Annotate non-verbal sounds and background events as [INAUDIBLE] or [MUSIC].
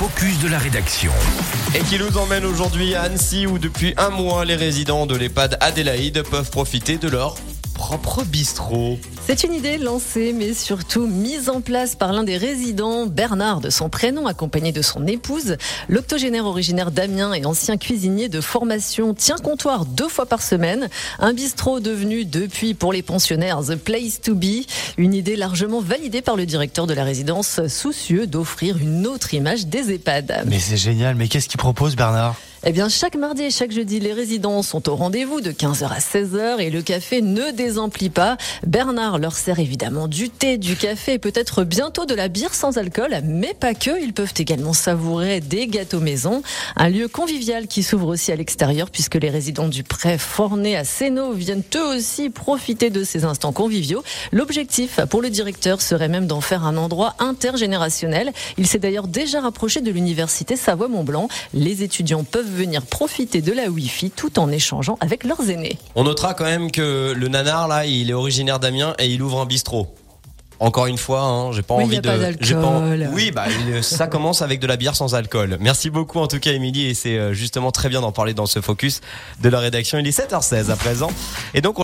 focus de la rédaction. Et qui nous emmène aujourd'hui à Annecy où depuis un mois les résidents de l'EHPAD Adélaïde peuvent profiter de leur propre bistrot. C'est une idée lancée, mais surtout mise en place par l'un des résidents, Bernard de son prénom, accompagné de son épouse. L'octogénaire originaire d'Amiens et ancien cuisinier de formation tient comptoir deux fois par semaine. Un bistrot devenu depuis pour les pensionnaires The Place to Be. Une idée largement validée par le directeur de la résidence, soucieux d'offrir une autre image des EHPAD. Mais c'est génial, mais qu'est-ce qu'il propose Bernard? Eh bien, chaque mardi et chaque jeudi, les résidents sont au rendez-vous de 15h à 16h et le café ne désemplit pas. Bernard leur sert évidemment du thé, du café et peut-être bientôt de la bière sans alcool, mais pas que. Ils peuvent également savourer des gâteaux maison. Un lieu convivial qui s'ouvre aussi à l'extérieur puisque les résidents du pré Forné à Sénaux viennent eux aussi profiter de ces instants conviviaux. L'objectif pour le directeur serait même d'en faire un endroit intergénérationnel. Il s'est d'ailleurs déjà rapproché de l'université Savoie-Mont-Blanc. Les étudiants peuvent venir profiter de la Wi-Fi tout en échangeant avec leurs aînés. On notera quand même que le nanar là, il est originaire d'Amiens et il ouvre un bistrot. Encore une fois, hein, j'ai pas Oui, envie y a de. pas pas en-. Oui, bah ça [LAUGHS] commence avec de la bière sans alcool. Merci beaucoup en tout cas, Émilie, et c'est euh, justement très bien d'en parler dans ce focus de la rédaction. Il est 7h16 à présent, et donc. on